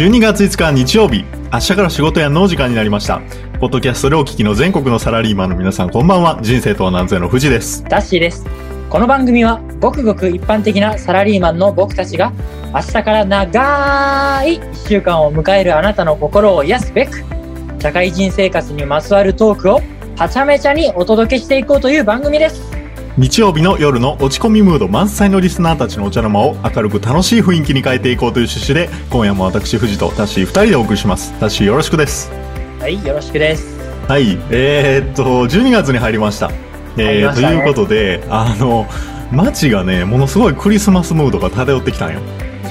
12月5日日曜日、明日から仕事やの時間になりました。ポッドキャストでお聞きの全国のサラリーマンの皆さん、こんばんは。人生とは何ぞやの藤です。ダッシーです。この番組はごくごく一般的なサラリーマンの僕たちが明日から長い1週間を迎えるあなたの心を癒すべく社会人生活にまつわるトークをはちゃめちゃにお届けしていこうという番組です。日曜日の夜の落ち込みムード満載のリスナーたちのお茶の間を明るく楽しい雰囲気に変えていこうという趣旨で、今夜も私、藤とタッシー2人でお送りします。タッシーよろしくです。はい、よろしくです。はい。えー、っと、12月に入りました。えー、入りましたねということで、あの、街がね、ものすごいクリスマスムードが漂ってきたんよ。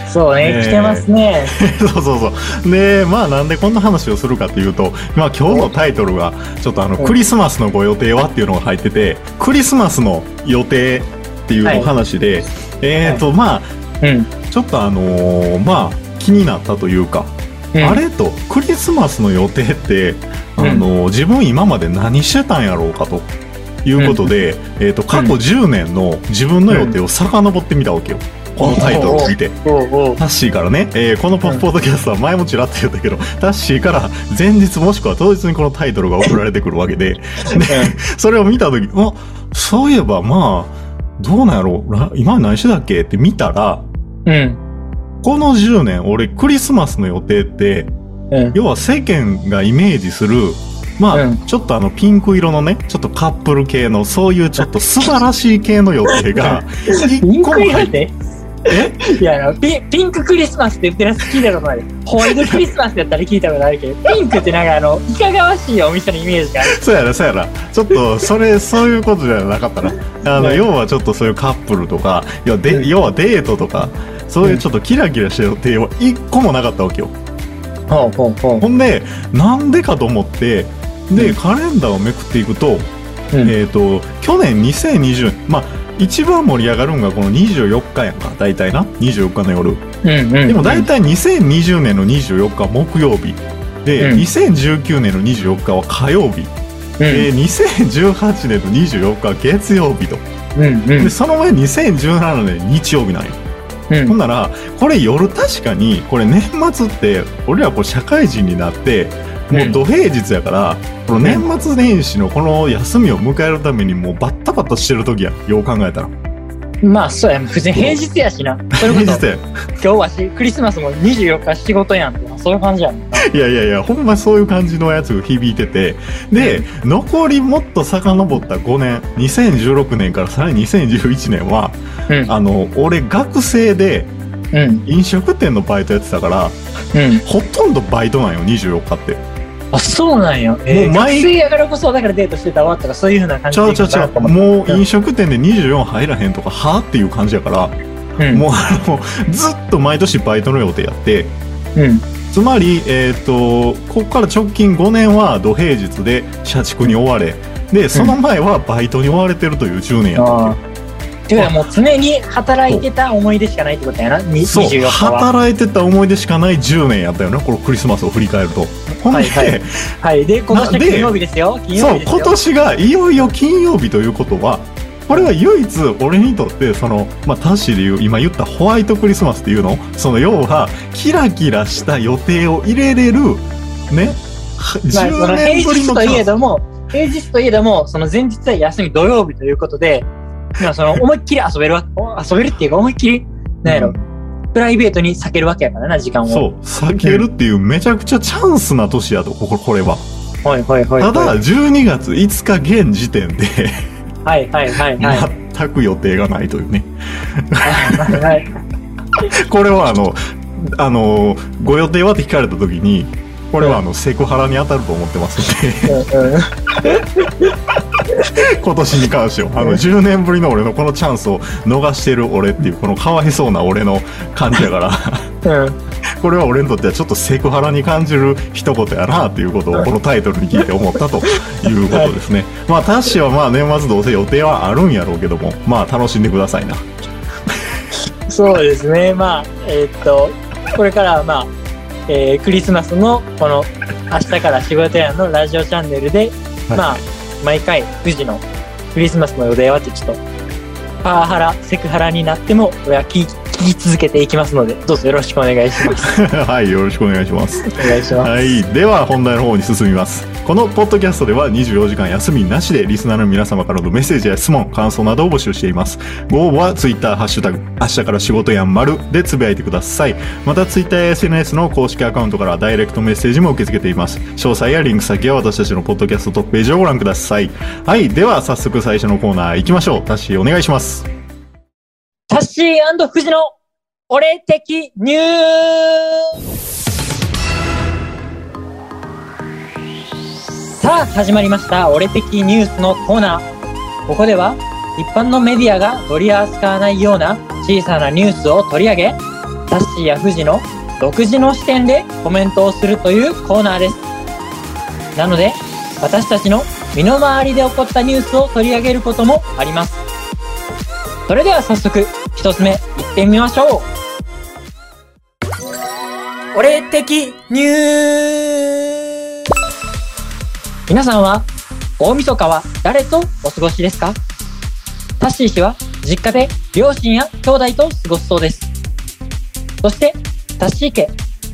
そうね、来てますね。そうそうそう。で、まあなんでこんな話をするかというと、まあ今日のタイトルが、ちょっとあの、うんクリスマスのご予定はっていうのが入ってて、クリスマスの予定っていうお話で、えっ、と、まあ、うん。ちょっとあのーまあ、気になったというか、うんあれと、クリスマスの予定って、あのー自分今まで何してたんやろうかと。いうことで、えっ、と、過去10年の自分の予定を遡ってみたわけよ。このタイトルを見て。タッシーからね、えーこのポッポッドキャストは前もちらっと言ったけど、タッシーから前日もしくは当日にこのタイトルが送られてくるわけで、でそれを見たとき、あ、そういえばまあ、どうなんやろう。ら今何してたっけって見たら、うん。この10年俺クリスマスの予定って、うん。要は世間がイメージする、まあ、うん。ちょっとあのピンク色のね、ちょっとカップル系の、そういうちょっと素晴らしい系の予定が、一個も入って？え いや、あのピピンククリスマスって言ってるやつ聞いたことない。ホワイトクリスマスだったら聞いたことあるけど、ピンクってなんかあの、いかがわしいお店のイメージがある。そうやな、そうやな。ちょっと、それ、そういうことじゃなかったな。あの、ね要はちょっとそういうカップルとか、要はで、うん要はデートとか、そういうちょっとキラキラした予定は一個もなかったわけよ。ほんで、なんでかと思って、で、うんカレンダーをめくっていくと、うんえっ、と、去年2020、まあ、一番盛り上がるんがこの24日やんか、大体な。24日の夜。うんうん。でも大体2020年の24日は木曜日。で、うん2019年の24日は火曜日。うん、で2018年の24日は月曜日と。で、その前2017年日曜日なんよ。うんほんなら、これ夜確かに、これ年末って、俺らこう社会人になって、もう土平日やから、この年末年始のこの休みを迎えるためにもうバッタバタしてる時や。よう考えたら。まあそうや、別に平日やしな。それこそ平日や。今日はしクリスマスも24日仕事やんって、そういう感じやん。いやいやいや、ほんまそういう感じのやつが響いてて。で、残りもっと遡った5年、2016年からさらに2011年は、うん。あの、俺学生でうん。飲食店のバイトやってたから、うん。ほとんどバイトなんよ、24日って。あ、そうなんや。えー、もう毎やからこそだからデートしてたわとかそういうふうな感じちゃうちゃうちゃう。もう飲食、食店で24入らへんとか、はっていう感じやから、うん、もうあの、ずっと毎年バイトの予定やって、うん。つまり、えっ、と、ここから直近5年は土平日で社畜に追われ、で、その前はバイトに追われてるという10年やったわああ。ていうかもう常に働いてた思い出しかないってことやな。にけ。そう24日は。働いてた思い出しかない10年やったよな、このクリスマスを振り返ると。ほんで、はいはいはい。で、今年は金曜日ですよ。金そう、曜日ですよ。今年がいよいよ金曜日ということは、これは唯一俺にとって、その、まあ、タッシーで言う、今言ったホワイトクリスマスっていうの？その要は、キラキラした予定を入れれる、ね、はまあ、そ10の年ぶりの平日といえ。ども、平日といえども、その前日は休み土曜日ということで、まあその思いっきり遊べるわ、お遊べるっていうか思いっきり、なんやろ、プライベートに避けるわけやからな、時間を。そう、避けるっていうめちゃくちゃチャンスな年やと、ここ、これは。はいはいはい。ただ、12月5日現時点で、はいはいはいはい。全く予定がないというね。はいはい。これはあの、あの、ご予定はって聞かれた時に、これはあの、セクハラに当たると思ってますので、今年に関しては、あの、10年ぶりの俺のこのチャンスを逃してる俺っていう、このかわいそうな俺の感じやから、うん。これは俺にとってはちょっとセクハラに感じる一言やなっていうことをこのタイトルに聞いて思ったということですね。まあ、タッシーはまあ年末どうせ予定はあるんやろうけども、まあ楽しんでくださいな。そうですね。まあ、えーっと、これからはまあ、えークリスマスのこの明日から仕事やのラジオチャンネルで、はい。まあ、毎回9時のクリスマスの予定はってちょっと、パワハラ、セクハラになっても、俺は聞聞聞き続けていきますので、どうぞよろしくお願いします。はい、よろしくお願いします。お願いします。はい。では、本題の方に進みます。このポッドキャストでは24時間休みなしでリスナーの皆様からのメッセージや質問、感想などを募集しています。ご応募は Twitter、ハッシュタグ、明日から仕事やんまるでつぶやいてください。また Twitter や SNS の公式アカウントからダイレクトメッセージも受け付けています。詳細やリンク先は私たちのポッドキャストトップページをご覧ください。はい。では、早速最初のコーナー行きましょう。タッシーお願いします。シー富士の俺的ニューさあ、始まりました。俺的ニュースのコーナー。ここでは、一般のメディアが取り扱わないような小さなニュースを取り上げ、タッシーや富士の独自の視点でコメントをするというコーナーです。なので、私たちの身の回りで起こったニュースを取り上げることもあります。それでは早速、一つ目、行ってみましょう。俺的ニュー皆さんは、大晦日は誰とお過ごしですか？タッシー氏は、実家で両親や兄弟と過ごすそうです。そして、タッシー家、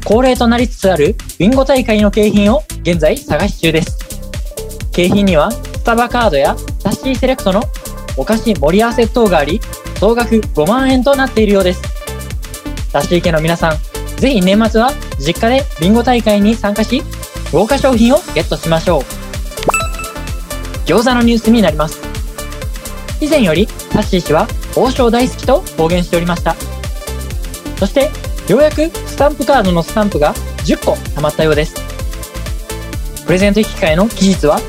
恒例となりつつあるビンゴ大会の景品を現在探し中です。景品には、スタバカードやタッシーセレクトのお菓子盛り合わせ等があり、総額5万円となっているようです。タッシー家の皆さん、ぜひ年末は実家でビンゴ大会に参加し、豪華商品をゲットしましょう。餃子のニュースになります。以前よりタッシー氏は王将大好きと公言しておりました。そして、ようやくスタンプカードのスタンプが10個貯まったようです。プレゼント引換えの期日は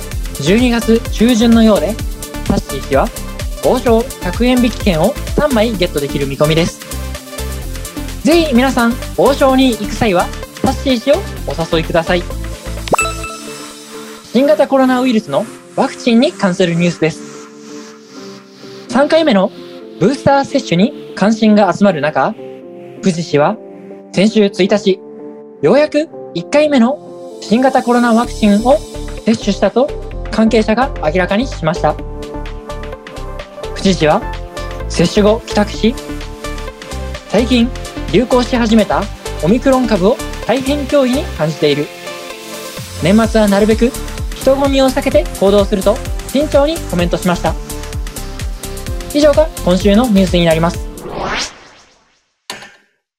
12月中旬のようで、タッシー氏は王将100円引き券を3枚ゲットできる見込みです。ぜひ皆さん、王将に行く際は、タッシー氏をお誘いください。新型コロナウイルスのワクチンに関するニュースです。3回目のブースター接種に関心が集まる中、富士氏は先週1日、ようやく1回目の新型コロナワクチンを接種したと関係者が明らかにしました。富士氏は接種後帰宅し、最近流行し始めたオミクロン株を大変脅威に感じている。年末はなるべく人混みを避けて行動すると慎重にコメントしました。以上が今週のニュースになります。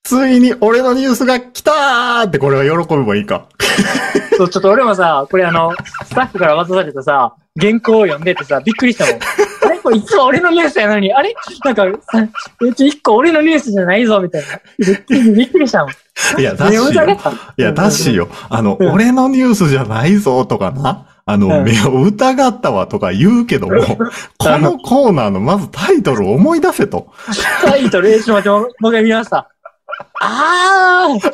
ついに俺のニュースが来たーってこれは喜べばいいか。そう、ちょっと俺もさ、これあの、スタッフから渡されたさ、原稿を読んでてさ、びっくりしたもん。いつも俺のニュースやのに、あれ？なんか、さえちょ、一個俺のニュースじゃないぞ、みたいな。びっくりしたもん。いや、タッシーよ。いや、タッシーよ。あの、うん俺のニュースじゃないぞとかな。あの、うん目を疑ったわとか言うけども、このコーナーのまずタイトルを思い出せと。タイトル、えちょっと待って、もう一回見ました。あータッ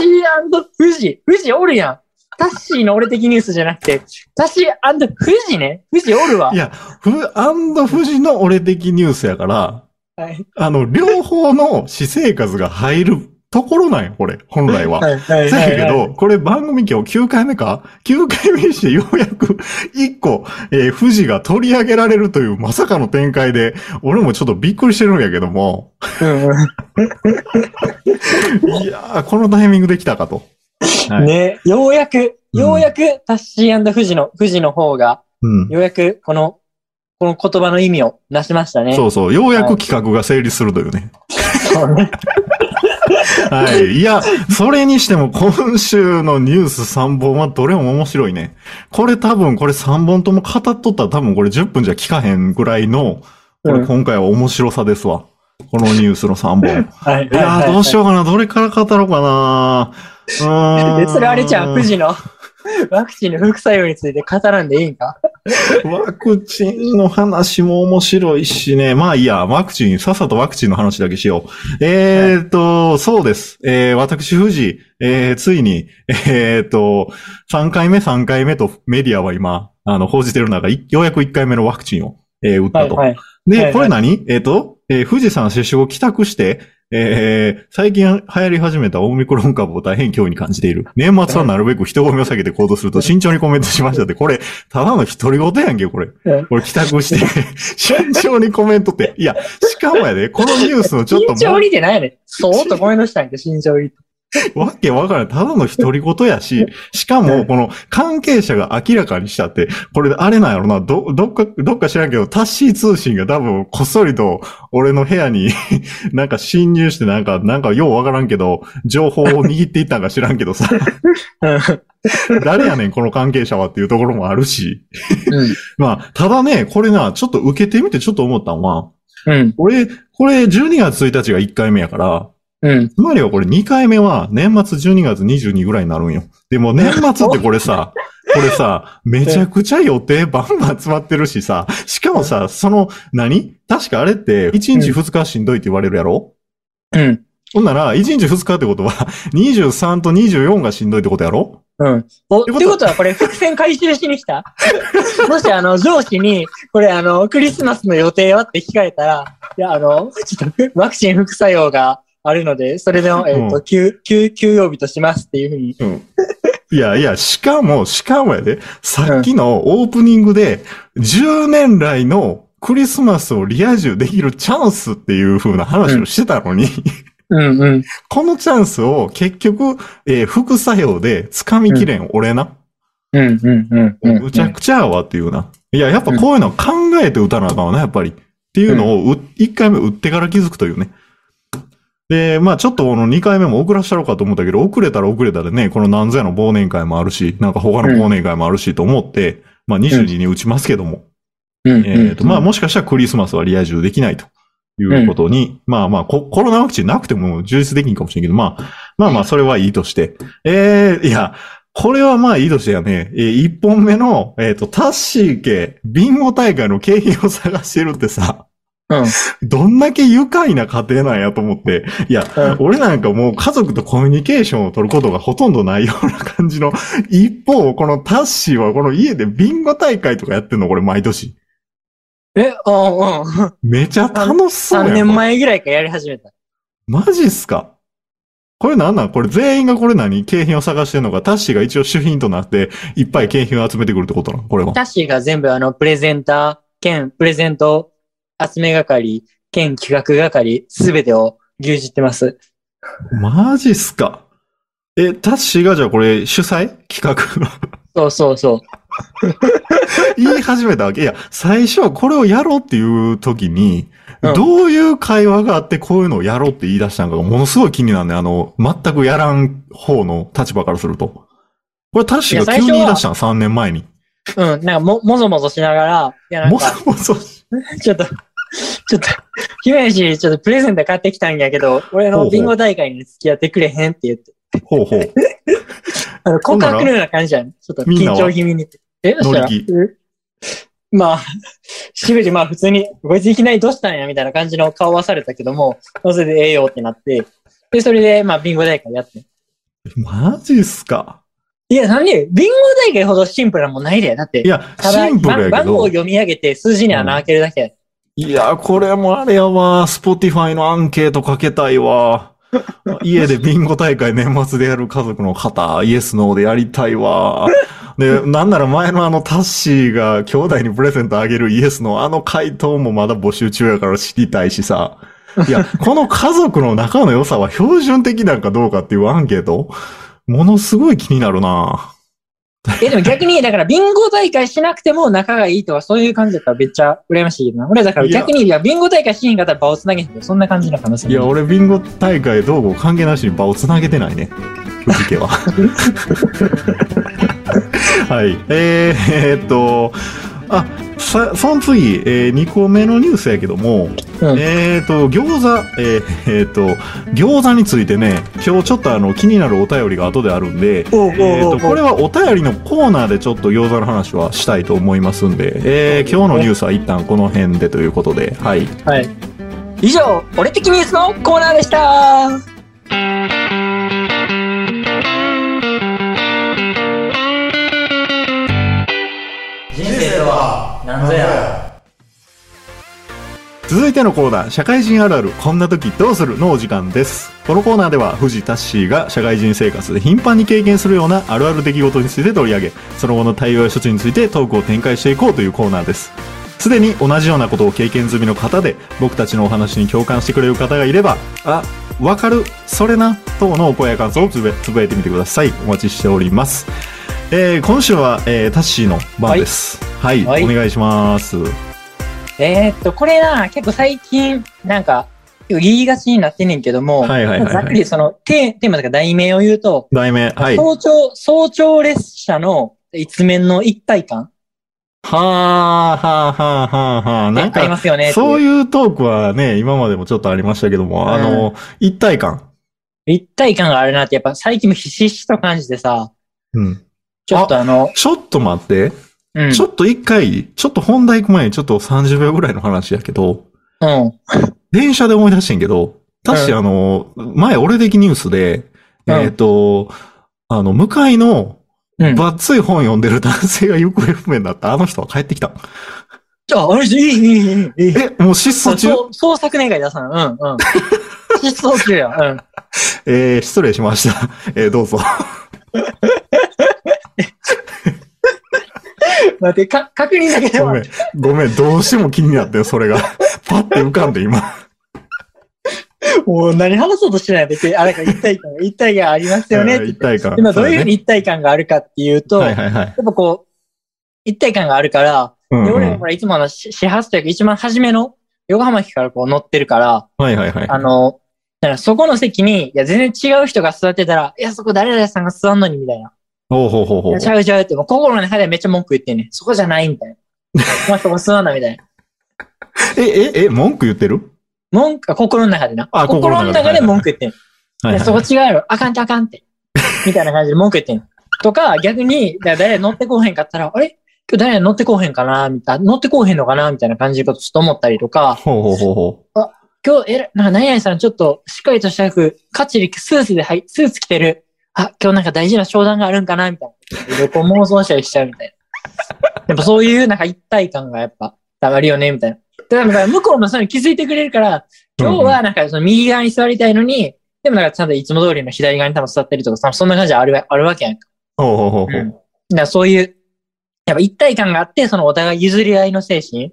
シー富士。富士おるやん。タッシーの俺的ニュースじゃなくて、タッシー富士ね。富士おるわい。や、ふ、アンド富士の俺的ニュースやから、はい。あの、両方の私生活が入るところなんよ、これ、本来は。はい。はい。だけど、これ番組今日9回目か ?9 回目にしてようやく1個、えー富士が取り上げられるというまさかの展開で、俺もちょっとびっくりしてるんやけども、うんうん いやー、このタイミングで来たかと。はいね、ようやく、ようやく、タッシー富士の、富士の方が、うん。ようやく、この、この言葉の意味をなしましたね。そうそう、ようやく企画が成立するというね。そうね。はい。いや、それにしても今週のニュース3本はどれも面白いね。これ多分これ3本とも語っとったら多分これ10分じゃ聞かへんぐらいの、これうん今回は面白さですわ。このニュースの3本。はい。いやー、どうしようかな。どれから語ろうかな。で、それあれじゃん、富士の ワクチンの副作用について語らんでいいんか？ワクチンの話も面白いしね。まあいいや、ワクチン、さっさとワクチンの話だけしよう。えーっと、そうです。えー、私、富士、えー、ついに、えーっと、3回目、3回目とメディアは今、あの、報じてる中、いようやく1回目のワクチンを、えー打ったと。はい、はい。で、はいはいこれ何？えーっと、えー富士山接種後帰宅して、えー、最近流行り始めたオミクロン株を大変脅威に感じている。年末はなるべく人混みを避けて行動すると慎重にコメントしましたって、これ、ただの独り言やんけ、これ。うんこれ帰宅して、慎重にコメントって。いや、しかもやで、このニュースのちょっと 慎重にってないやねん。そうっとコメントしたんやけど、慎重に。わけわからない。ただの独り言やし、しかも、この関係者が明らかにしたって、これあれなんやろな、ど、どっか、どっか知らんけど、タッシー通信が多分こっそりと俺の部屋に なんか侵入してなんか、なんかようわからんけど、情報を握っていったんか知らんけどさ、誰やねん、この関係者はっていうところもあるし。うん。まあ、ただね、これな、ちょっと受けてみてちょっと思ったのは、うん。俺、これ12月1日が1回目やから、うん。つまりはこれ2回目は年末12月22ぐらいになるんよ。でも年末ってこれさ、これさ、めちゃくちゃ予定バンバン詰まってるしさ、しかもさ、その、何？確かあれって1日2日しんどいって言われるやろ？うん。ほんなら、1日2日ってことは、23と24がしんどいってことやろ？うん。お、ってことはこれ伏線回収しに来た？もしあの、上司に、これあの、クリスマスの予定はって聞かれたら、いや、あの、ちょっとワクチン副作用があるので、それでも、えっ、と、うん休、休、休養日としますっていうふうに。うん。いやいや、しかも、しかもやで、さっきのオープニングで、10年来のクリスマスをリア充できるチャンスっていう風な話をしてたのに、うんうん。このチャンスを結局、えー副作用で掴みきれん、俺な。うんうんうんうん。むちゃくちゃやわっていうな。いや、やっぱこういうの考えて打たなあかんわな、やっぱり。っていうのをう、一回目打ってから気づくというね。で、まあちょっとこの二回目も遅らしたろうかと思ったけど、遅れたら遅れたでね、この何ぞやの忘年会もあるし、なんか他の忘年会もあるしと思って、まあ22に打ちますけども。うんうん。えっ、と、まあもしかしたらクリスマスはリア充できないということに、まあまあコ、コロナワクチンなくても充実できんかもしれんけど、まあ、まあまあそれはいいとして。えー、いや、これはまあいいとしてやね、えー一本目の、えっ、と、タッシー家、ビンゴ大会の景品を探してるってさ、うん。どんだけ愉快な家庭なんやと思って、いや、うん俺なんかもう家族とコミュニケーションを取ることがほとんどないような感じの、一方、このタッシーはこの家でビンゴ大会とかやってんの、これ毎年。え、うんうん。めちゃ楽しそうやん。3年前ぐらいからやり始めた。マジっすか？これなんなん？これ全員がこれ何？景品を探してんのか？タッシーが一応主品となっていっぱい景品を集めてくるってことなの？これは。タッシーが全部あの、プレゼンター、兼プレゼント集め係、兼企画係、すべてを牛耳ってます。マジっすか？え、タッシーがじゃあこれ主催？企画そうそうそう。言い始めたわけ？いや、最初はこれをやろうっていう時に、うんどういう会話があってこういうのをやろうって言い出したのかがものすごい気になるね。あの、全くやらん方の立場からすると。これタッシーが急に言い出したの ?3 年前に。うん、なんかも、もぞもぞしながら、いやなんもか、そもそ。ちょっと、ちょっと、姫路、ちょっとプレゼント買ってきたんやけど、俺のビンゴ大会に付き合ってくれへんって言って、ほうほう。あの告白のような感じやん。ちょっと緊張気味に。え、そした？ら、まあ、しめじまあ普通に、こいついきなりどうしたんや？みたいな感じの顔はされたけども、それでええよってなって、で、それで、まあ、ビンゴ大会やって。マジっすか？いや、なんで、ビンゴ大会ほどシンプルなもんないで。だってい、や、シンプルやけど番番号を。読み上げて数字に穴開けるだけや。いや、これもあれやわ。スポティファイのアンケートかけたいわ。家でビンゴ大会年末でやる家族の方、イエスノーでやりたいわ。で、なんなら前のあのタッシーが兄弟にプレゼントあげるイエスのあの回答もまだ募集中やから知りたいしさ。いや、この家族の仲の良さは標準的なんかどうかっていうアンケートものすごい気になるなえ、でも逆に、だから、ビンゴ大会しなくても仲がいいとか、そういう感じだったらめっちゃ羨ましいけどな。俺だから逆に、いや、ビンゴ大会しへんかったら場をつなげへんけど、そんな感じの可能性いや、俺ビンゴ大会どうこう関係なしに場をつなげてないね。藤家は。はい。えー、えーっと、あ、さ、その次、えー、2個目のニュースやけども、うんえーっと、餃子、えー、えーっと、餃子についてね、今日ちょっとあの、気になるお便りが後であるんで、おうえーっと、これはお便りのコーナーでちょっと餃子の話はしたいと思いますんで、えー、今日のニュースは一旦この辺でということで、はい。はい。以上、俺的ニュースのコーナーでした生とは何ぞや続いてのコーナー、社会人あるある、こんな時どうする？のお時間です。このコーナーでは、藤田ッシーが社会人生活で頻繁に経験するようなあるある出来事について取り上げ、その後の対応や処置についてトークを展開していこうというコーナーです。すでに同じようなことを経験済みの方で、僕たちのお話に共感してくれる方がいれば、あ、わかる、それな、等のお声や感想をつぶつぶやいてみてください。お待ちしております。えー、今週は、えー、タッシーの番です。はい、はいお願いします。えーっと、これな、結構最近、なんか、言いがちになってんねんけども、はいはいはいはいざっくりそのテーテーマとか題名を言うと、題名、はい。早朝、早朝列車の一面の一体感はあ、はあ、はあ、はあ、はあ。なんありまか、すよね。そうう。いうトークはね、今までもちょっとありましたけども、あの、一体感。一体感があるなって、やっぱ最近もひしひしと感じてさ、うん。ちょっとあの、ちょっと待って。うん。ちょっと一回、ちょっと本題行く前にちょっと30秒ぐらいの話やけど、うん。電車で思い出してんけど、確かうんあの、前俺的ニュースで、うんえっ、と、あの、向かいの、うん。ばっつい本読んでる男性が行方不明になったあの人は帰ってきた。じゃあ、あれ、いい、いい、いい。え、もう失踪中？創作願い出さな。うん、うん。失踪中や。うん。えー、失礼しました。えー、どうぞ。待って、か、確認だけでもごめん。ごめん。どうしても気になってんそれが。パッて浮かんで今。もう何話そうとしてない別に、あれか一体感、一体感ありますよね一体感。今どういうふうに一体感があるかっていうと、やっはいはいはい。ぱこう、一体感があるから、うんうんで俺、ほら、いつもあの、し始発というか、一番初めの、横浜駅からこう乗ってるから、はいはいはい。あの、だからそこの席に、いや、全然違う人が座ってたら、いや、そこ誰々さんが座んのに、みたいな。ほうほうほうほいうや、ちゃうちゃうって、もう心の中でめっちゃ文句言ってんねん。そこじゃない、みたいな。まあ、そこ座んな、みたいな。え、え、え、文句言ってる？文句、あ心の中でな。あ心心の中で文句言ってん。はいいや、そこ違うやろ。あかんてあかんって。みたいな感じで文句言ってん。とか、逆に、だ誰乗ってこうへんかったら、あれ？今日誰乗ってこうへんかな？みたいな、乗ってこうへんのかな？みたいな感じでことちょっと思ったりとか、ほうほうほうほ今日、えら、なんか何々さんちょっとしっかりとした服、かっちりスーツではい、スーツ着てる。あ、今日なんか大事な商談があるんかな？みたいな。旅行妄想したりしちゃうみたいな。やっぱそういうなんか一体感がやっぱ、たまるよね、みたいな。だから向こうもそういうの気づいてくれるから、今日はなんかその右側に座りたいのに、でもなんかちゃんといつも通りの左側に多分座ってるとかさ、そんな感じであるわあるわけやんか。う。ほうほうほうほうん。う。だからそういう、やっぱ一体感があって、そのお互い譲り合いの精神。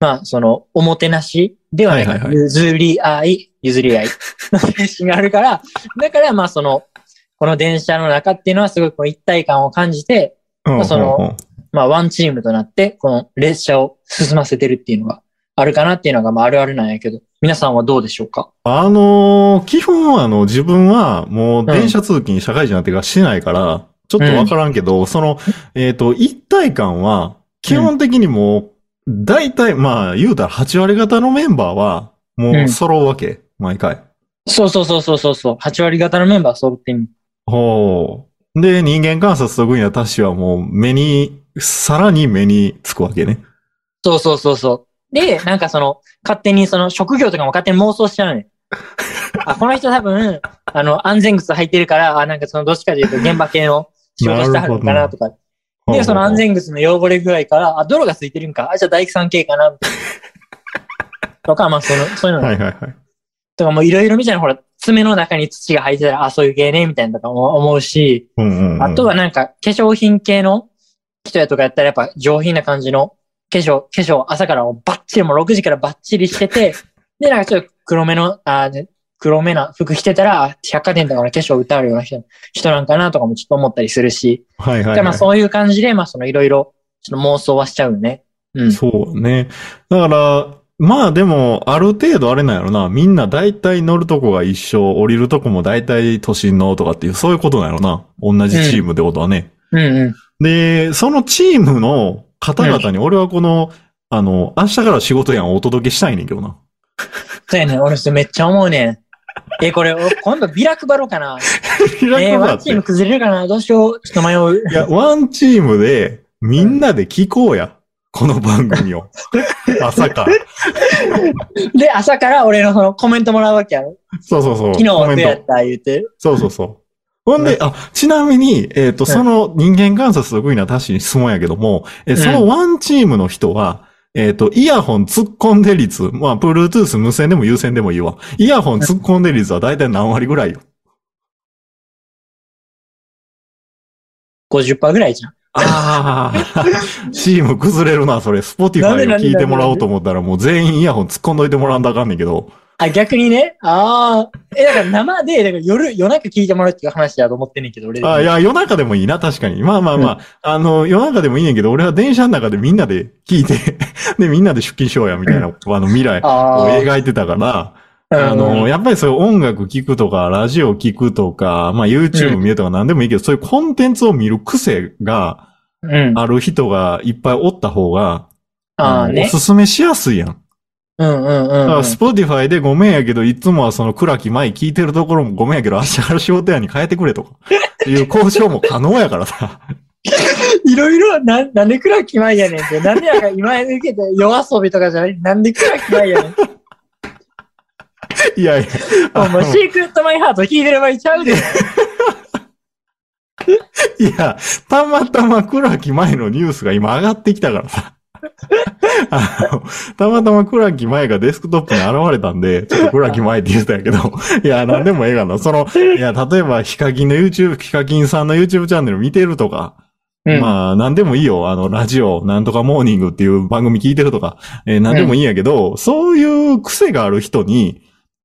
まあ、その、おもてなしではないか、譲り合い、譲り合いの精神があるから、だからまあその、この電車の中っていうのはすごくこう一体感を感じて、うんそのうんうんまあワンチームとなって、この列車を進ませてるっていうのがあるかなっていうのがまああるあるなんやけど、皆さんはどうでしょうか？あのー基本はあの、自分はもう電車通勤社会人になってからしてないから、ちょっとわからんけど、その、えっ、と、一体感は、基本的にもう、大体、まあ、言うたら8割方のメンバーは、もううん揃うわけ、毎回。そうそうそうそうそうそう。8割方のメンバー揃ってみる。ほう。で、人間観察得意なタッシュはもう、目に、さらに目につくわけね。そうそうそうそう。で、なんかその、勝手にその職業とかも勝手に妄想しちゃうねん。あ、この人多分、あの、安全靴履いてるから、あ、なんかその、どっちかというと現場系の仕事してはるのかなとか。で、その安全靴の汚れ具合から、あ、泥がついてるんか。あ、じゃあ大工さん系かなとか、まあ、その、そういうの、はいはいはい。とかもういろいろみたいな、ほら、爪の中に土が入ってたら、あ、そういう系ね、みたいなとかも思うし、うんうん、うん。あとはなんか、化粧品系の人やとかやったらやっぱ上品な感じの化粧、化粧朝からバッチリ、もう6時からバッチリしてて、で、なんかちょっと黒目の、あで黒目な服着てたら、あ百貨店とかの化粧歌うような人人なんかなとかもちょっと思ったりするし、はいはい、はい。でまあそういう感じで、まあそのいろいろ、ちょっと妄想はしちゃうよね。うん。そうね。だから、まあでも、ある程度あれなんやろな。みんな大体乗るとこが一緒、降りるとこも大体都心のとかっていう、そういうことなんやろな。同じチームってことはね。うんうん。で、そのチームの方々に俺はこの、あの、明日から仕事やんお届けしたいねんけどな。そうやねん俺それめっちゃ思うねん。え、これ、俺今度ビラ配ろうかな。開えー、くなって。ワンチーム崩れるかなどうしよう。ちょっと迷う。いや、ワンチームで、みんなで聞こうや。この番組を。朝から。で、朝から俺のそのコメントもらうわけやろ。そうそうそう。昨日どコメントうやった言うて。そうそうそう。ほんで、あ、ちなみに、えっ、と、んその人間観察得意なタッシーに質問やけども、え、そのワンチームの人は、えっ、と、イヤホン突っ込んで率、まあ、Bluetooth 無線でも有線でもいいわ。イヤホン突っ込んで率はだいたい何割ぐらいよ？50%ぐらいじゃん。ああ、チーム崩れるな、それ。スポティファイを聞いてもらおうと思ったら、もう全員イヤホン突っ込んどいてもらわんとあかんねんけど。あ、逆にね。ああ。え、だから生で、だから夜、夜中聞いてもらうっていう話だと思ってんねんけど、俺。あいや、夜中でもいいな、確かに。まあまあまあ、あの、夜中でもいいねんけど、俺は電車の中でみんなで聞いて、で、みんなで出勤しようや、みたいな、あの、未来を描いてたから、あうんの、やっぱりそういう音楽聞くとか、ラジオ聞くとか、まあ YouTube 見るとか何でもいいけど、そういうコンテンツを見る癖がうん。ある人がいっぱいおった方が、ああね。のおすすめしやすいやん。うんうんうんだから、うん。スポティファイでごめんやけど、いつもはその倉木麻衣聞いてるところもごめんやけど、明日から仕事やに変えてくれとか、いう交渉も可能やからさ。いろいろ、な、なんで倉木麻衣やねんって。なんでやか今受けて YOASOBI とかじゃないなんで倉木麻衣やねん。いやいや、あもう、のシークレットマイハート聞いてる場合ちゃうで。いや、たまたま倉木前のニュースが今上がってきたからさ。あの、たまたま倉木前がデスクトップに現れたんで、ちょっと倉木前って言ってたんやけど、いや、なんでもええがな。その、いや、例えば、ヒカキンの YouTube、ヒカキンさんの YouTube チャンネル見てるとか、うん。まあ、なんでもいいよ。あの、ラジオ、なんとかモーニングっていう番組聞いてるとか、えーなんでもいいんやけど、そういう癖がある人に、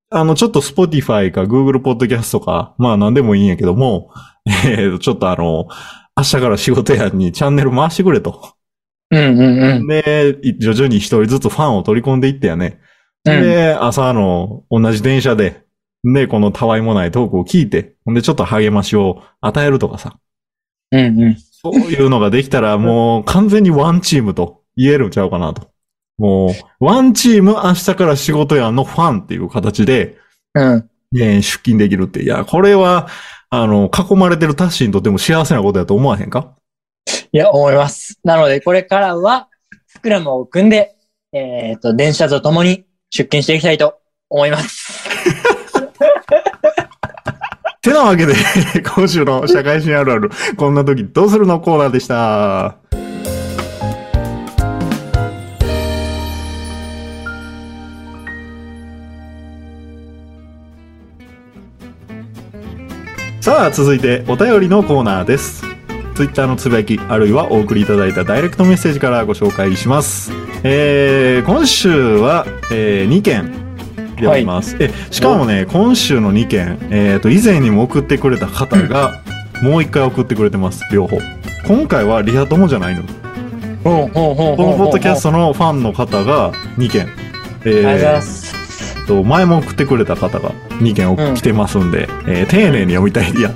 あの、ちょっと Spotify か Google Podcast とか、まあなんでもいいんやけども、えーちょっとあの、明日から仕事やにチャンネル回してくれと。うんうんうん。で、い徐々に一人ずつファンを取り込んでいってやね。うんで、朝の同じ電車で、で、このたわいもないトークを聞いて、ほんでちょっと励ましを与えるとかさ。うんうん。そういうのができたらもう完全にワンチームと言えるんちゃうかなと。もう、ワンチーム明日から仕事やのファンっていう形で、うん。ね、出勤できるって。いや、これは、あの、囲まれてるタッシーにとっても幸せなことだと思わへんか？いや、思います。なので、これからは、スクラムを組んで、えっ、と、電車と共に出勤していきたいと思います。てなわけで、今週の社会人あるある、こんな時どうするのコーナーでした。さあ、続いてお便りのコーナーです。ツイッターのつぶやき、あるいはお送りいただいたダイレクトメッセージからご紹介します。えー、今週は、えー、2件であります。え、しかもね、今週の2件、えっ、と、以前にも送ってくれた方が、もう一回送ってくれてます、両方。今回はリア友じゃないの。このポッドキャスト。トのファンの方が2件。えありがとうございまーす。と、前も送ってくれた方が2件うん来てますんで、えー丁寧に読みたい。いや、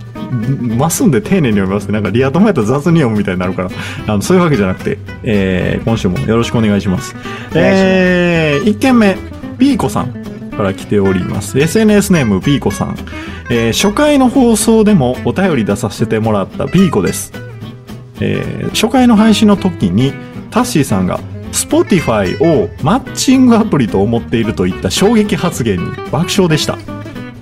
ますんで丁寧に読みますって、なんかリア友やったら雑に読むみたいになるから、あの、そういうわけじゃなくて、えー今週もよろしくお願いします。えー、1件目、ピーコさんから来ております。SNS ネームピーコさん。えー初回の放送でもお便り出させてもらったピーコです。えー初回の配信の時に、タッシーさんが、Spotify をマッチングアプリと思っているといった衝撃発言に爆笑でした。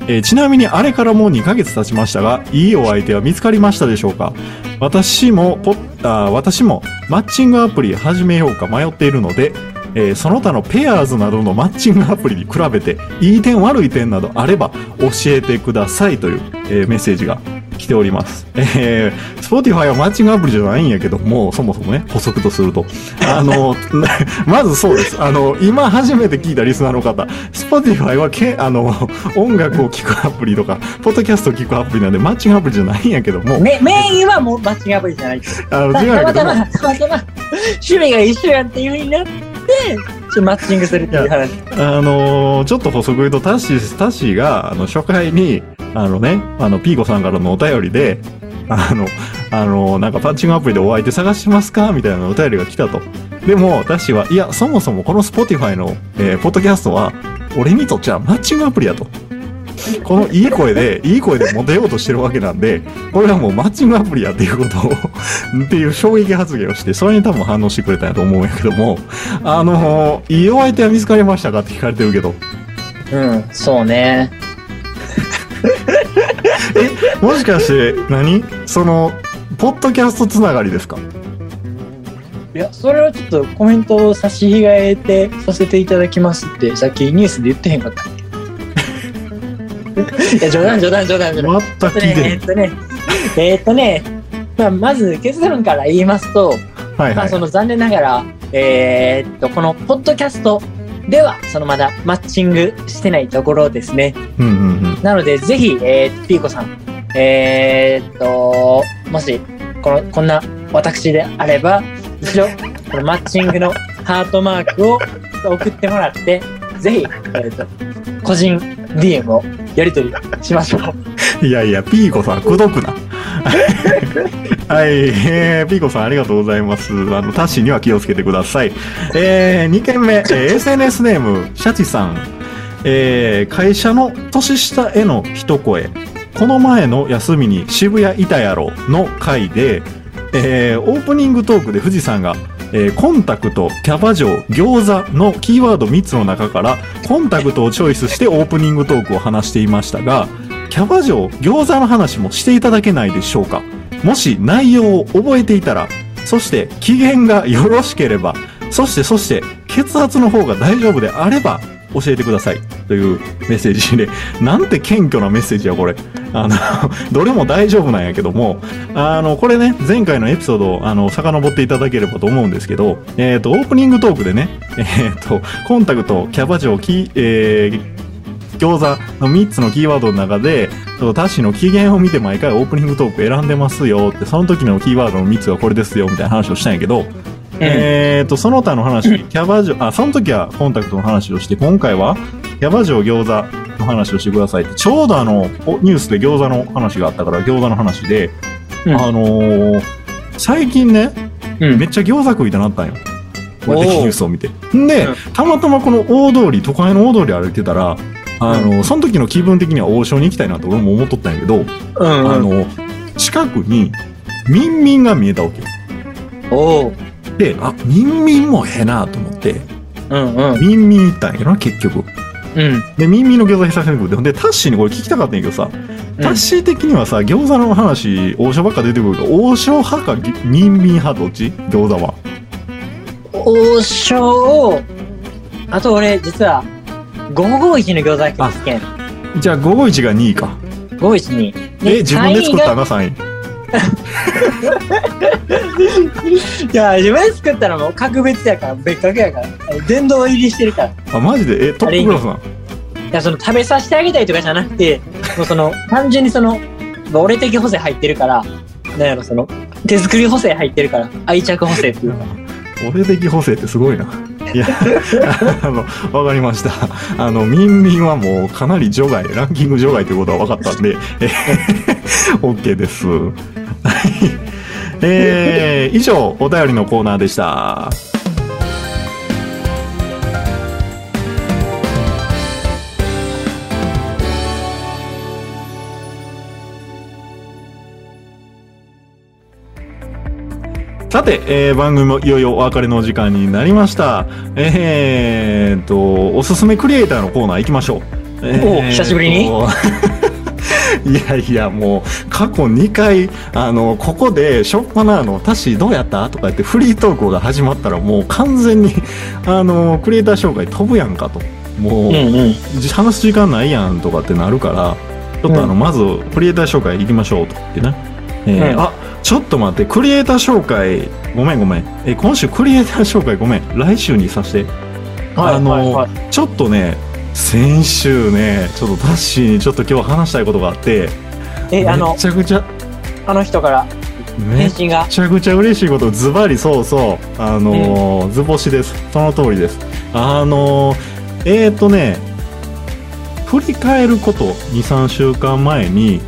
えーちなみにあれからもう2ヶ月経ちましたが、いいお相手は見つかりましたでしょうか？私もポッあ私もマッチングアプリ始めようか迷っているので、えーその他のペアーズなどのマッチングアプリに比べて、いい点悪い点などあれば教えてくださいという、えーメッセージが来ております。えー、Spotify はマッチングアプリじゃないんやけども、そもそもね、補足とすると。あの、まずそうです。あの、今初めて聞いたリスナーの方、Spotify はけ、あの、音楽を聴くアプリとか、ポッドキャストを聴くアプリなんで、マッチングアプリじゃないんやけども、メメインはもうマッチングアプリじゃないです。あの、た違うけどもたまたま、たまたま、趣味が一緒やっていう風になって、ちょマッチングするっていう話。あのーちょっと補足言うと、タッシー、タッシーが、あの、初回に、あのね、あの、ピーコさんからのお便りで、あの、あのなんかパッチングアプリでお相手探しますか？みたいなお便りが来たと。でも、タッシーは、いや、そもそもこの Spotify の、えーポッドキャストは、俺にとっちゃマッチングアプリやと。このいい声で、いい声でモテようとしてるわけなんで、これはもうマッチングアプリやっていうことを、っていう衝撃発言をして、それに多分反応してくれたんやと思うんやけども、あのいいお相手は見つかりましたかって聞かれてるけど、うん、そうね。もしかして何、その、ポッドキャストつながりですか？いいや、それはちょっとコメントを差し控えてさせていただきますって、さっきニュースで言ってへんかったいや、冗談冗談冗談冗談。全く聞いてる。えーっとね、えーっとね、まあ、まず結論から言いますと、はいはいまあ、。その残念ながら、えーっと、このポッドキャストでは、そのまだマッチングしてないところですね。うんうんうん。なので、ぜひ、えー、ピーコさん、えーっと、もし、この、こんな私であれば、一度、このマッチングのハートマークを送ってもらって、ぜひ、えーっと、個人 DM をやり取りしましょう。いやいや、ピーコさん、くどくな。はい、えー、ピーコさんありがとうございます。あの、タッシーには気をつけてください。えー、2件目、えー SNS ネーム、シャチさん。えー、会社の年下への一声。この前の休みに渋谷いたやろの回で、えー、オープニングトークで富士山が、えーコンタクト、キャバ嬢、餃子のキーワード3つの中から、コンタクトをチョイスしてオープニングトークを話していましたが、キャバ嬢、餃子の話もしていただけないでしょうか？もし内容を覚えていたら、そして機嫌がよろしければ、そしてそして血圧の方が大丈夫であれば、教えてください。というメッセージで、なんて謙虚なメッセージや、これ。あの、どれも大丈夫なんやけども、あの、これね、前回のエピソードを、あの、遡っていただければと思うんですけど、えっ、と、オープニングトークでね、えっ、と、コンタクト、キャバ嬢、キえー、餃子の3つのキーワードの中で、ちょっとタッシーの機嫌を見て毎回オープニングトーク選んでますよって、その時のキーワードの3つがこれですよみたいな話をしたんやけど、えーと、その他の話、キャバ嬢、あ、その時はコンタクトの話をして、今回はキャバ嬢餃子の話をしてくださいって、ちょうどあの、おニュースで餃子の話があったから、餃子の話で、うん。あのー最近ね、うん。めっちゃ餃子食いたなったんよ。こうやっておーニュースを見て。んで、うん。たまたまこの大通り、都会の大通り歩いてたら、あの、その時の気分的には王将に行きたいなと俺も思っとったんやけど、うん、あの、近くに、ミンミンが見えたわけよ。おうで、あ、ミンミンもええなと思って、うんうん。ミンミン行ったんやな、結局。うん。で、ミンミンの餃子久しぶりに食うて、で、タッシーにこれ聞きたかったんやけどさ、タッシー的にはさ、餃子の話、王将ばっか出てくるけど、王将派か、ミンミン派どっち？餃子は。王将あと俺、実は、551の餃子が結構好きやねん。じゃあ、551が2位か。551に。え、自分で作った3な、3位。いや、自分で作ったらもう格別やから、別格やから。殿堂入りしてるから。いあ、マジで？え、トップクラスなんや、その食べさせてあげたいとかじゃなくて、もうその、単純にその、俺的補正入ってるから、なんやろ、その、手作り補正入ってるから、愛着補正っていうか。俺的補正ってすごいな。いや、あの、わかりました。あの、ミンミンはもうかなり除外、ランキング除外ということは分かったんで、えー OK です。はい。えー、以上、お便りのコーナーでした。て、えー番組もいよいよお別れのお時間になりました。えーっと、おすすめクリエイターのコーナー行きましょう。えー久しぶりに？いやいや、もう、過去2回、あの、ここで、しょっぱなの、タッシーどうやった？とか言って、フリートークが始まったら、もう完全に、あの、クリエイター紹介飛ぶやんかと。もう、うん。話す時間ないやんとかってなるから、ちょっとあの、うんまず、クリエイター紹介行きましょうとってね。えーうんあ、ちょっと待って、クリエイター紹介、ごめんごめん。え、今週クリエイター紹介ごめん。来週にさせて。はい、あのはい、はい。ちょっとね、先週ね、ちょっとタッシーにちょっと今日話したいことがあって、え、あのめ、ちゃくちゃ、あの人からめっ返信が。ちゃくちゃ嬉しいこと、ズバリそうそう、あのー図星です。その通りです。あのーえーとね、振り返ること、2、3週間前に、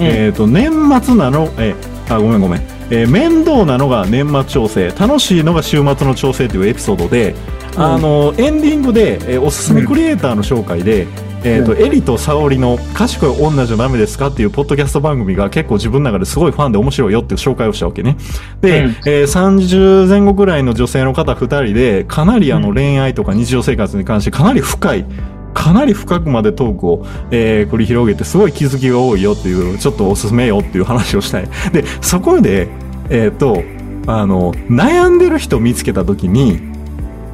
うんえーと、年末なの、え、あ、ごめんごめん。えー面倒なのが年末調整、楽しいのが週末の調整というエピソードで、うん。あのーエンディングで、えーおすすめクリエイターの紹介で、えーと、エリと沙織の賢い女じゃダメですかっていうポッドキャスト番組が結構自分の中ですごいファンで面白いよっていう紹介をしたわけね。で、うん。えー30前後ぐらいの女性の方2人で、かなりあのうん。恋愛とか日常生活に関してかなり深い、かなり深くまでトークを、えー繰り広げて、すごい気づきが多いよっていう、ちょっとおすすめよっていう話をしたい。で、そこで、えっ、と、あの、悩んでる人見つけた時に、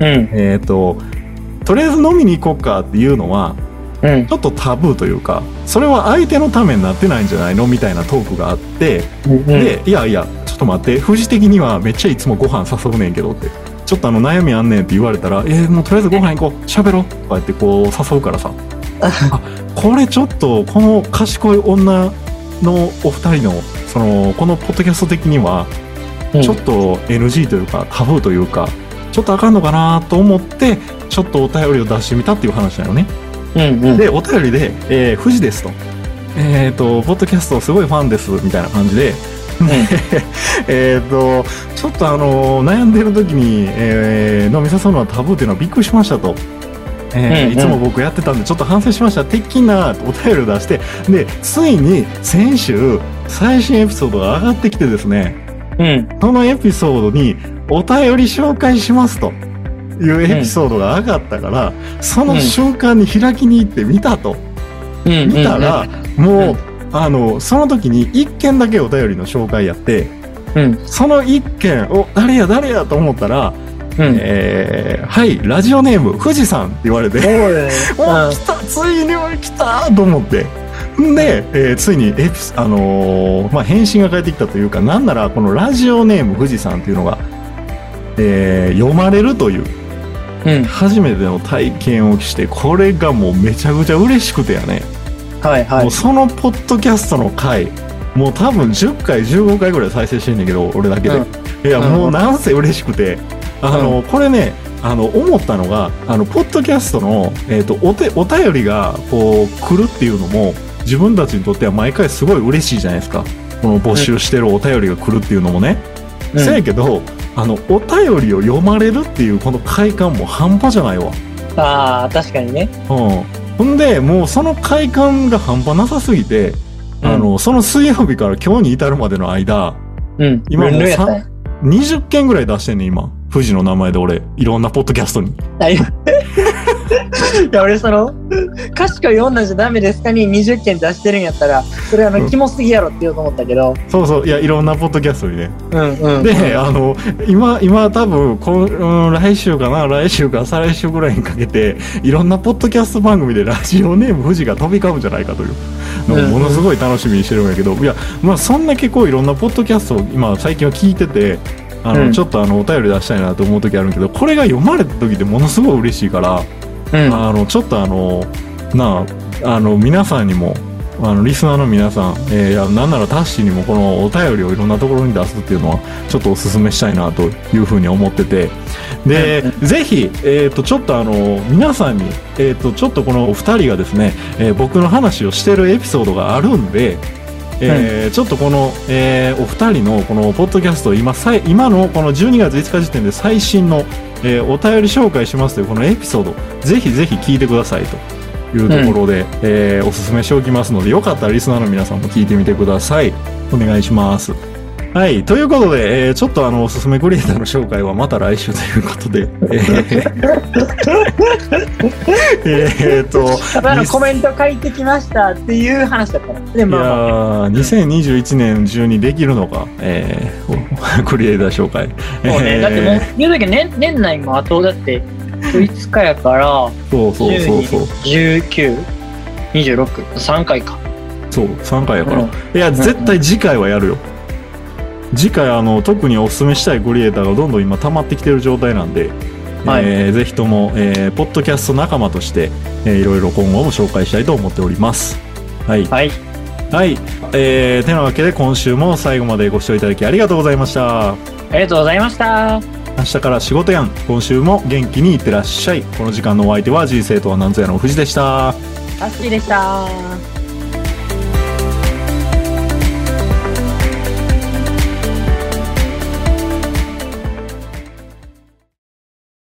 うん。えっ、と、とりあえず飲みに行こうかっていうのは、うん。ちょっとタブーというか、それは相手のためになってないんじゃないのみたいなトークがあって、うん。で、いやいや、ちょっと待って、富士的にはめっちゃいつもご飯誘うねんけどって。ちょっとあの悩みあんねんって言われたら、えーもうとりあえずご飯行こう、喋ろうとか言ってこう誘うからさ。あ、これちょっと、この賢い女のお二人の、その、このポッドキャスト的には、うんちょっと NG というか、タブーというか、ちょっとあかんのかなと思って、ちょっとお便りを出してみたっていう話なのね。うん。うん。で、お便りで、えー、富士ですと。えっ、と、ポッドキャストすごいファンです、みたいな感じで、えっと、ちょっとあの悩んでる時に、えー飲み誘うのはタブーっていうのはびっくりしましたと。えーうんうんいつも僕やってたんでちょっと反省しました的なお便りを出してでついに先週最新エピソードが上がってきてですねうん。そのエピソードにお便り紹介しますというエピソードが上がったから、その瞬間に開きに行って見たと。うん。見たら、もう、あの、その時に一件だけお便りの紹介やって、うん。その一件、お、誰や誰やと思ったら、うん。えーはい、ラジオネーム、富士山って言われて、おい。お、来たついに来たと思って。んで、えーついにエピス、あのーまあ、返信が返ってきたというか、なんならこのラジオネーム富士山っていうのが、えー読まれるといううん。初めての体験をして、これがもうめちゃくちゃ嬉しくてやね。はいはいもう。そのポッドキャストの回、もう多分10回、15回ぐらい再生してんねんけど、俺だけで。いや、うんもうなんせ嬉しくて、あの、これね、あの、思ったのが、あの、ポッドキャストの、えっ、と、お手、お便りが、こう、来るっていうのも、自分たちにとっては毎回すごい嬉しいじゃないですか。この募集してるお便りが来るっていうのもね。うんせやけど、あの、お便りを読まれるっていうこの快感も半端じゃないわ。ああ、確かにね。うん。ほんで、もうその快感が半端なさすぎて、あの、その水曜日から今日に至るまでの間、うん。今もうルンルンやったんや20件ぐらい出してんねん、今。富士の名前で俺、いろんなポッドキャストに。あ いや俺その、賢い女じゃダメですかに20件出してるんやったら、それあの、うん。キモすぎやろって言おうと思ったけど、そうそう、いや、いろんなポッドキャストにね。うんうん。で、あの、今、今多分、こんうん来週かな、来週か再来週ぐらいにかけて、いろんなポッドキャスト番組でラジオネーム富士が飛び交うんじゃないかという。のをうんものすごい楽しみにしてるんやけど、いや、まあ、そんだけこう、いろんなポッドキャストを今、最近は聞いてて、あの、うん。ちょっとあの、お便り出したいなと思う時あるけど、これが読まれた時でものすごい嬉しいから、うん。あの、ちょっとあの、なあ、あの、皆さんにも、あの、リスナーの皆さん、えーなんならタッシーにもこのお便りをいろんなところに出すっていうのは、ちょっとお勧めしたいなというふうに思ってて、で、ぜひ、えっ、と、ちょっとあの、皆さんに、えっ、と、ちょっとこのお二人がですね、えー僕の話をしてるエピソードがあるんで、えーちょっとこの、えーお二人のこのポッドキャスト今さい今のこの12月5日時点で最新の、えーお便り紹介しますというこのエピソードぜひぜひ聞いてくださいというところで、えーおすすめしておきますのでよかったらリスナーの皆さんも聞いてみてください。お願いしますはいということで、えーちょっとあのおすすめクリエイターの紹介はまた来週ということでえっとただのコメント書いてきましたっていう話だったら。で、いまあまあ、やー2021年中にできるのか、えー、クリエイター紹介。そうね。えーだってもう、言うとき年、年内もあと、だって、5日やから、そうそうそうそう。19、26、3回か。そう、3回やから。うんいや、絶対次回はやるよ。次回、あの、特におすすめしたいクリエイターがどんどん今溜まってきてる状態なんで、はいえーぜひとも、えーポッドキャスト仲間として、えーいろいろ今後も紹介したいと思っております。はい。はい。はい。えー、てなわけで今週も最後までご視聴いただきありがとうございました。ありがとうございました。明日から仕事やん今週も元気にいってらっしゃいこの時間のお相手は人生とは何ぞやの藤でしたタッシーでした。